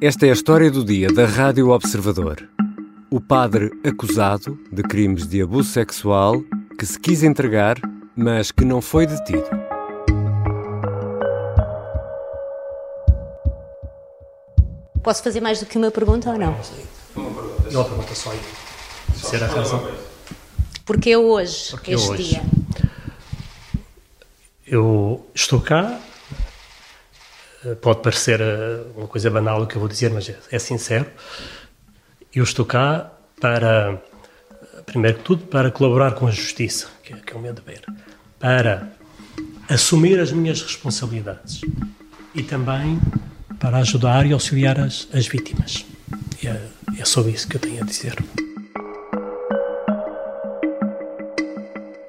Esta é a história do dia da Rádio Observador. O padre acusado de crimes de abuso sexual que se quis entregar, mas que não foi detido. Posso fazer mais do que uma pergunta ou não? Não, pergunta só aí. Ser a razão. Porque hoje, Porque este hoje. dia? Eu estou cá. Eh, Pode parecer eh, uma coisa banal o que eu vou dizer, mas é, é sincero. Eu estou cá para, primeiro que tudo, para colaborar com a justiça, que é, que é o meu dever. Para assumir as minhas responsabilidades. E também para ajudar e auxiliar as, as vítimas. É, é só isso que eu tenho a dizer.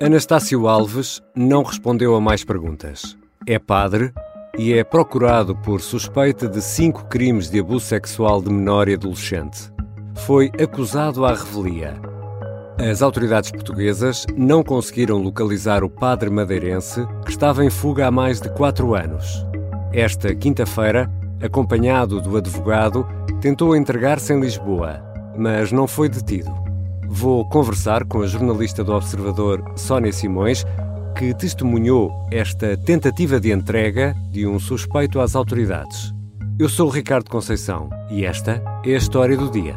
Anastácio Alves não respondeu a mais perguntas. É padre e é procurado por suspeita de cinco crimes de abuso sexual de menor e adolescente. Foi acusado à revelia. As autoridades portuguesas não conseguiram localizar o padre madeirense que estava em fuga há mais de quatro anos. Esta quinta-feira, acompanhado do advogado, tentou entregar-se em Lisboa, mas não foi detido. Vou conversar com a jornalista do Observador, Sónia Simões, que testemunhou esta tentativa de entrega de um suspeito às autoridades. Eu sou o Ricardo Conceição e esta é a história do dia.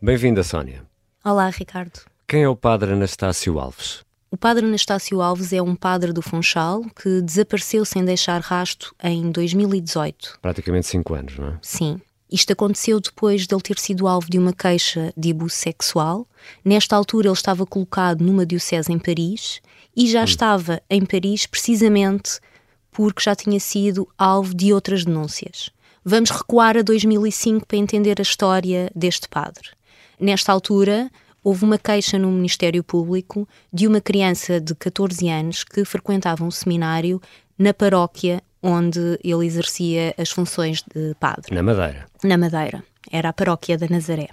Bem-vinda, Sónia. Olá, Ricardo. Quem é o padre Anastácio Alves? O padre Anastácio Alves é um padre do Funchal que desapareceu sem deixar rasto em 2018. Praticamente cinco anos, não é? Sim. Isto aconteceu depois de ele ter sido alvo de uma queixa de abuso sexual. Nesta altura, ele estava colocado numa diocese em Paris e já estava em Paris precisamente porque já tinha sido alvo de outras denúncias. Vamos recuar a 2005 para entender a história deste padre. Nesta altura, houve uma queixa no Ministério Público de uma criança de 14 anos que frequentava um seminário na paróquia onde ele exercia as funções de padre Na Madeira. na Madeira. Era a paróquia da Nazaré.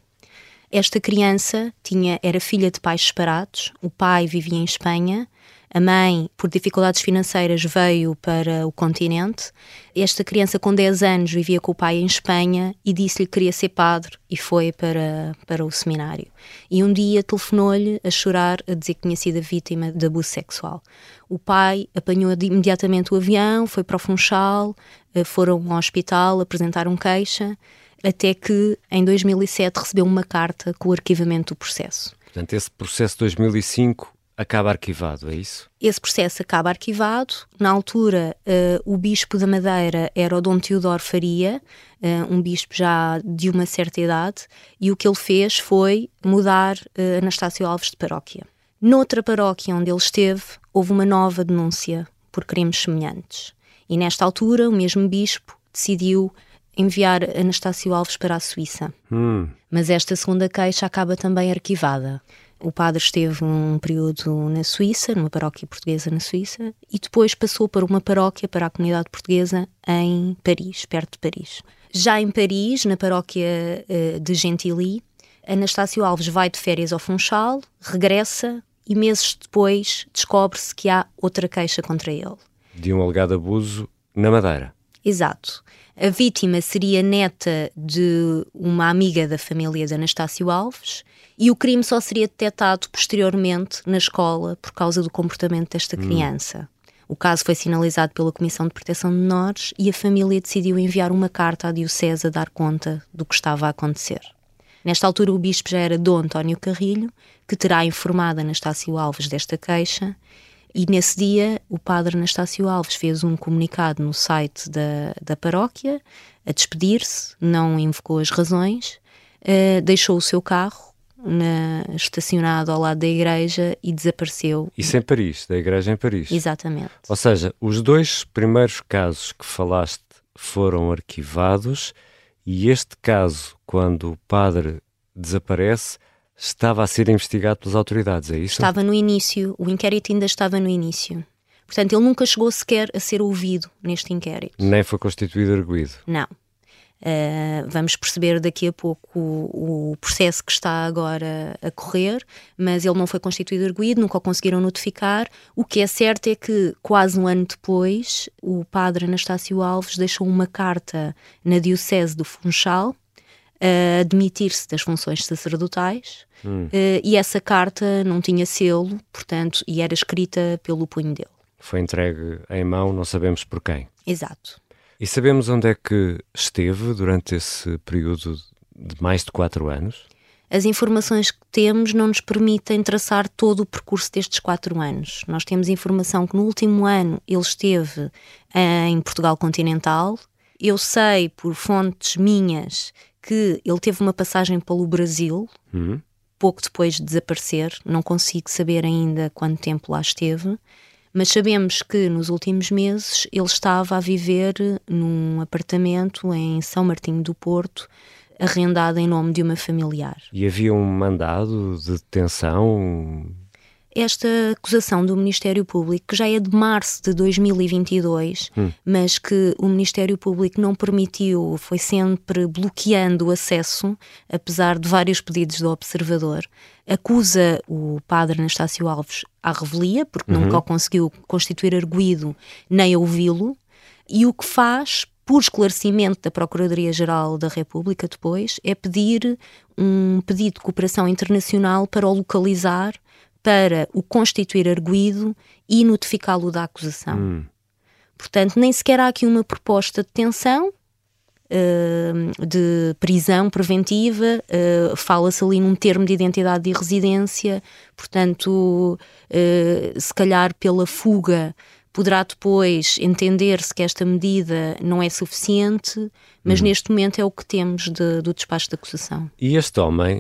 Esta criança tinha, era filha de pais separados. O pai vivia em Espanha. A mãe, por dificuldades financeiras, veio para o continente. Esta criança, com 10 anos, vivia com o pai em Espanha e disse-lhe que queria ser padre e foi para, para o seminário. E um dia telefonou-lhe a chorar, a dizer que tinha sido vítima de abuso sexual. O pai apanhou imediatamente o avião, foi para o Funchal, eh, foram ao hospital, apresentaram queixa, até que em 2007 recebeu uma carta com o arquivamento do processo. Portanto, esse processo de 2005 acaba arquivado, é isso? Esse processo acaba arquivado. Na altura, eh, o bispo da Madeira era o Dom Teodoro Faria, eh, um bispo já de uma certa idade, e o que ele fez foi mudar eh, Anastácio Alves de paróquia. Noutra paróquia onde ele esteve, houve uma nova denúncia por crimes semelhantes. E nesta altura, o mesmo bispo decidiu enviar Anastácio Alves para a Suíça. Hum, Mas esta segunda queixa acaba também arquivada. O padre esteve um período na Suíça, numa paróquia portuguesa na Suíça, e depois passou para uma paróquia para a comunidade portuguesa em Paris, perto de Paris. Já em Paris, na paróquia eh, de Gentilly, Anastácio Alves vai de férias ao Funchal, regressa e meses depois descobre-se que há outra queixa contra ele. de um alegado abuso na Madeira. Exato. A vítima seria neta de uma amiga da família de Anastácio Alves e o crime só seria detectado posteriormente na escola por causa do comportamento desta criança. O caso foi sinalizado pela Comissão de Proteção de Menores e a família decidiu enviar uma carta à Diocese a dar conta do que estava a acontecer. Nesta altura, o bispo já era Dom António Carrilho, que terá informado Anastácio Alves desta queixa, e nesse dia o padre Anastácio Alves fez um comunicado no site da, da paróquia a despedir-se, não invocou as razões, eh, deixou o seu carro na- estacionado ao lado da igreja e desapareceu. Isso em Paris, da igreja em Paris. Exatamente. Ou seja, os dois primeiros casos que falaste foram arquivados e este caso, quando o padre desaparece, estava a ser investigado pelas autoridades, é isso? Estava no início, o inquérito ainda estava no início. Portanto, ele nunca chegou sequer a ser ouvido neste inquérito. Nem foi constituído arguído. Não. Uh, vamos perceber daqui a pouco o, o, processo que está agora a correr, mas ele não foi constituído arguído, nunca o conseguiram notificar. O que é certo é que, quase um ano depois, o padre Anastácio Alves deixou uma carta na Diocese do Funchal a admitir-se das funções sacerdotais hum. uh, e essa carta não tinha selo, portanto, e era escrita pelo punho dele. Foi entregue em mão, não sabemos por quem. Exato. E sabemos onde é que esteve durante esse período de mais de quatro anos? As informações que temos não nos permitem traçar todo o percurso destes quatro anos. Nós temos informação que no último ano ele esteve eh, em Portugal continental. Eu sei por fontes minhas que ele teve uma passagem pelo Brasil, uhum. pouco depois de desaparecer. Não consigo saber ainda quanto tempo lá esteve mas sabemos que nos últimos meses ele estava a viver num apartamento em São Martinho do Porto, arrendado em nome de uma familiar. E havia um mandado de detenção? Esta acusação do Ministério Público, que já é de março de 2022, hum. mas que o Ministério Público não permitiu, foi sempre bloqueando o acesso, apesar de vários pedidos do observador, acusa o padre Anastácio Alves à revelia, porque uhum. nunca o conseguiu constituir arguído nem ouvi-lo, e o que faz, por esclarecimento da Procuradoria-Geral da República depois, é pedir um pedido de cooperação internacional para o localizar, para o constituir arguído e notificá-lo da acusação. Hum. Portanto, nem sequer há aqui uma proposta de detenção, uh, de prisão preventiva, uh, fala-se ali num termo de identidade de residência, portanto, uh, se calhar pela fuga poderá depois entender-se que esta medida não é suficiente, mas uhum. neste momento é o que temos de, do despacho de acusação. E este homem,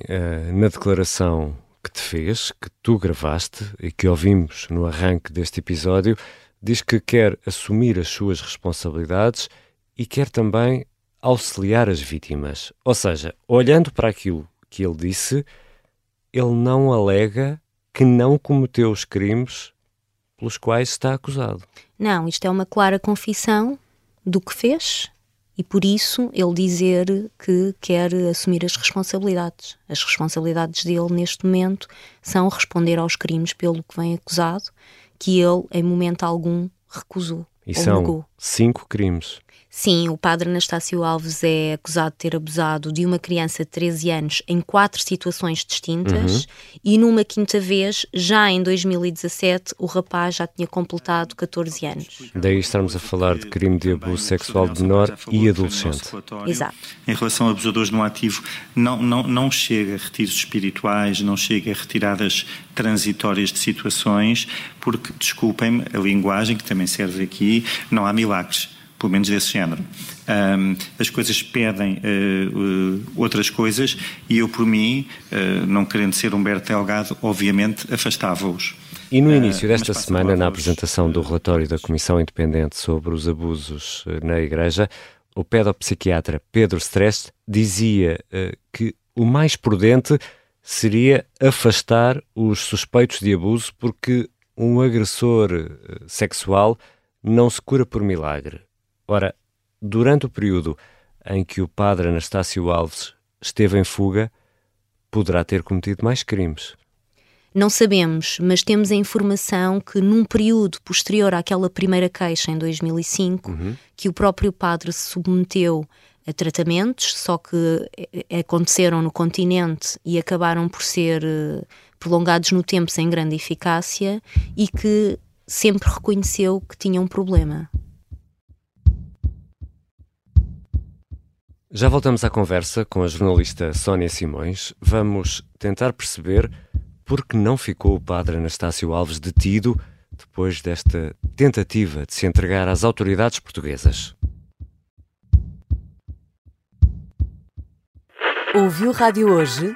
na declaração que te fez, que tu gravaste e que ouvimos no arranque deste episódio, diz que quer assumir as suas responsabilidades e quer também auxiliar as vítimas. Ou seja, olhando para aquilo que ele disse, ele não alega que não cometeu os crimes pelos quais está acusado. Não, isto é uma clara confissão do que fez e por isso ele dizer que quer assumir as responsabilidades. As responsabilidades dele neste momento são responder aos crimes pelo que vem acusado, que ele em momento algum recusou. E são negou. cinco crimes. Sim, o padre Anastácio Alves é acusado de ter abusado de uma criança de 13 anos em quatro situações distintas uhum. e numa quinta vez, já em 2017, o rapaz já tinha completado 14 anos. Daí estamos a falar de crime de abuso sexual de menor e adolescente. Exato. Em relação a abusadores no ativo, não, não, não chega a retiros espirituais, não chega a retiradas transitórias de situações, porque, desculpem-me, a linguagem que também serve aqui, não há milagres pelo menos desse género. Um, as coisas pedem uh, uh, outras coisas e eu, por mim, uh, não querendo ser Humberto Delgado, obviamente afastava-os. E no início desta semana, na apresentação do relatório da Comissão Independente sobre os abusos na Igreja, o pedopsiquiatra Pedro Stress dizia que o mais prudente seria afastar os suspeitos de abuso porque um agressor sexual não se cura por milagre. Ora, durante o período em que o padre Anastácio Alves esteve em fuga, poderá ter cometido mais crimes. Não sabemos, mas temos a informação que num período posterior àquela primeira queixa em 2005, uhum. que o próprio padre se submeteu a tratamentos, só que aconteceram no continente e acabaram por ser eh, prolongados no tempo sem grande eficácia e que sempre reconheceu que tinha um problema. Já voltamos à conversa com a jornalista Sónia Simões. Vamos tentar perceber por que não ficou o padre Anastácio Alves detido depois desta tentativa de se entregar às autoridades portuguesas. Ouviu Rádio Hoje?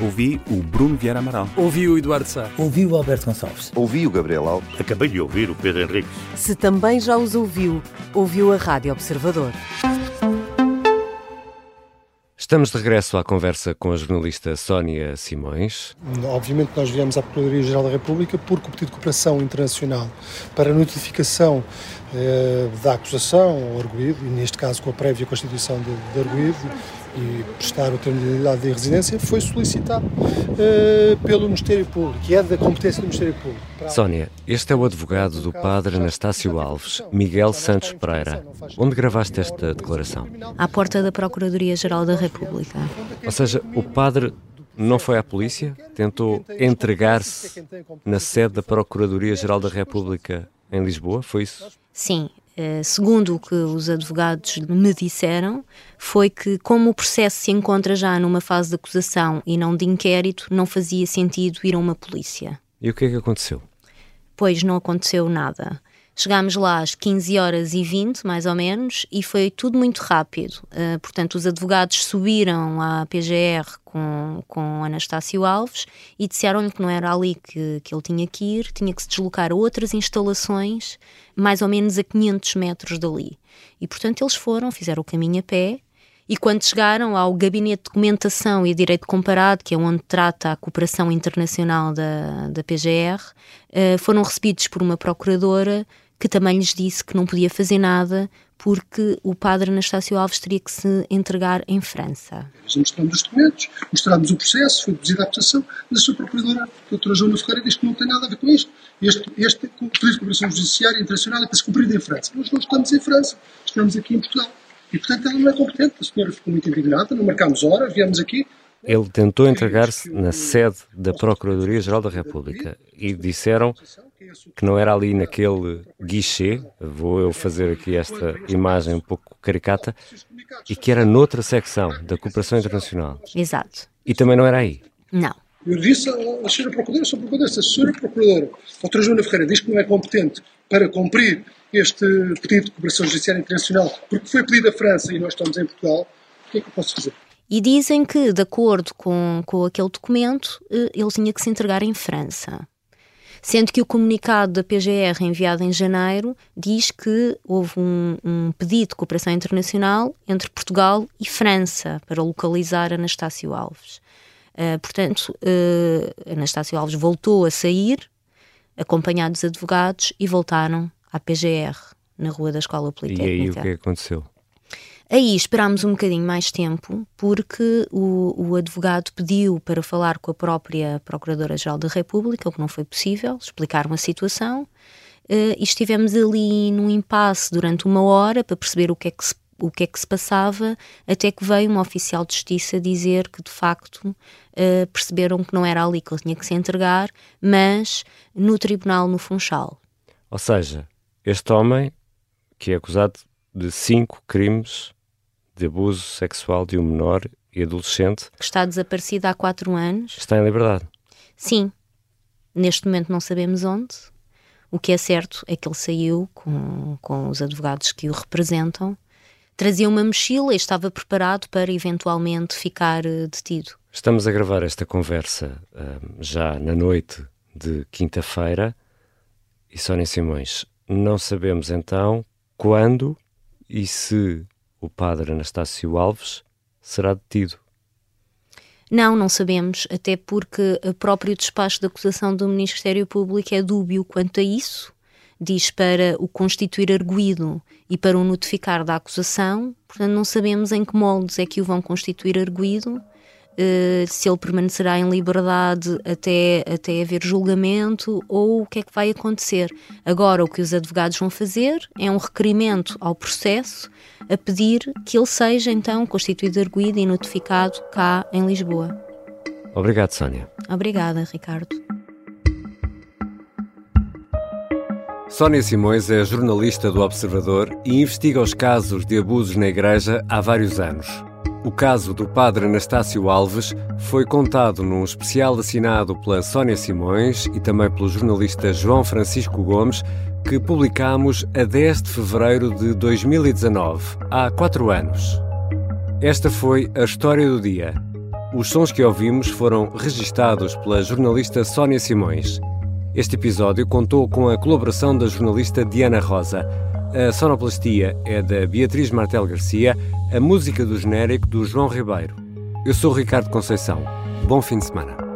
Ouvi o Bruno Vieira Amaral. Ouvi o Eduardo Sá. Ouvi o Alberto Gonçalves. Ouvi o Gabriel Alves. Acabei de ouvir o Pedro Henriques. Se também já os ouviu, ouviu a Rádio Observador. Estamos de regresso à conversa com a jornalista Sónia Simões. Obviamente nós viemos à Procuradoria-Geral da República porque o pedido de cooperação internacional para notificação eh, da acusação ao arguído, e neste caso com a prévia constituição de, de arguído e prestar o termo de idade de residência, foi solicitado eh, pelo Ministério Público, que é da competência do Ministério Público. Sónia, este é o advogado do padre Anastácio Alves, Miguel Santos Pereira. Onde gravaste esta declaração? À porta da Procuradoria-Geral da República. Ou seja, o padre não foi à polícia? Tentou entregar-se na sede da Procuradoria-Geral da República em Lisboa? Foi isso? Sim. Uh, segundo o que os advogados me disseram, foi que, como o processo se encontra já numa fase de acusação e não de inquérito, não fazia sentido ir a uma polícia. E o que é que aconteceu? Pois não aconteceu nada. Chegámos lá às 15 horas e 20, mais ou menos, e foi tudo muito rápido. Uh, portanto, os advogados subiram à PGR com, com Anastácio Alves e disseram-lhe que não era ali que, que ele tinha que ir, tinha que se deslocar a outras instalações, mais ou menos a 500 metros dali. E, portanto, eles foram, fizeram o caminho a pé, e quando chegaram ao Gabinete de Documentação e Direito Comparado, que é onde trata a cooperação internacional da, da PGR, uh, foram recebidos por uma procuradora que também lhes disse que não podia fazer nada porque o padre Anastácio Alves teria que se entregar em França. Nós mostramos os documentos, mostramos o processo, foi deduzida a acusação, mas a sua procuradora, a doutora Joana Ferreira, diz que não tem nada a ver com isto. Este, este pedido de cooperação judiciária internacional é para se cumprir em França. Nós não estamos em França, estamos aqui em Portugal. E, portanto, ela não é competente. A senhora ficou muito indignada, não marcámos horas, viemos aqui. Ele tentou entregar-se na sede da Procuradoria-Geral da República e disseram que não era ali naquele guichê, vou eu fazer aqui esta imagem um pouco caricata, e que era noutra secção da cooperação internacional. Exato. E também não era aí? Não. Eu disse à senhora Procuradora, Sra. Procuradora, se a senhora Procuradora, a doutora Joana Ferreira, diz que não é competente para cumprir este pedido de cooperação judiciária internacional, porque foi pedido à França e nós estamos em Portugal, o que é que eu posso fazer? E dizem que, de acordo com, com aquele documento, eh, ele tinha que se entregar em França sendo que o comunicado da PGR enviado em janeiro diz que houve um, um, pedido de cooperação internacional entre Portugal e França para localizar Anastácio Alves. Uh, portanto, uh, Anastácio Alves voltou a sair, acompanhado dos advogados, e voltaram à PGR, na rua da Escola Politécnica. E aí o que aconteceu? Aí esperámos um bocadinho mais tempo, porque o, o advogado pediu para falar com a própria Procuradora-Geral da República, o que não foi possível, explicaram a situação, uh, e estivemos ali num impasse durante uma hora para perceber o que é que se o que é que se passava, até que veio um oficial de justiça dizer que de facto uh, perceberam que não era ali que ele tinha que se entregar, mas no tribunal no Funchal. Ou seja, este homem, que é acusado de cinco crimes de abuso sexual de um menor e adolescente. Que está desaparecido há quatro anos. Está em liberdade. Sim. Neste momento não sabemos onde. O que é certo é que ele saiu com, com os advogados que o representam, trazia uma mochila e estava preparado para eventualmente ficar uh, detido. Estamos a gravar esta conversa uh, já na noite de quinta-feira e Sónia Simões, não sabemos então quando e se o padre Anastácio Alves será detido. Não, não sabemos, até porque o próprio despacho de acusação do Ministério Público é dúbio quanto a isso. Diz para o constituir arguído e para o notificar da acusação, portanto, não sabemos em que moldes é que o vão constituir arguído uh, se ele permanecerá em liberdade até, até haver julgamento ou o que é que vai acontecer. Agora, o que os advogados vão fazer é um requerimento ao processo a pedir que ele seja então constituído arguído e notificado cá em Lisboa. Obrigado, Sónia. Obrigada, Ricardo. Sónia Simões é jornalista do Observador e investiga os casos de abusos na Igreja há vários anos. O caso do padre Anastácio Alves foi contado num especial assinado pela Sónia Simões e também pelo jornalista João Francisco Gomes, que publicamos a 10 de fevereiro de 2019, há quatro anos. Esta foi a história do dia. Os sons que ouvimos foram registados pela jornalista Sónia Simões. Este episódio contou com a colaboração da jornalista Diana Rosa. A sonoplastia é da Beatriz Martel Garcia, a música do genérico do João Ribeiro. Eu sou Ricardo Conceição. Bom fim de semana.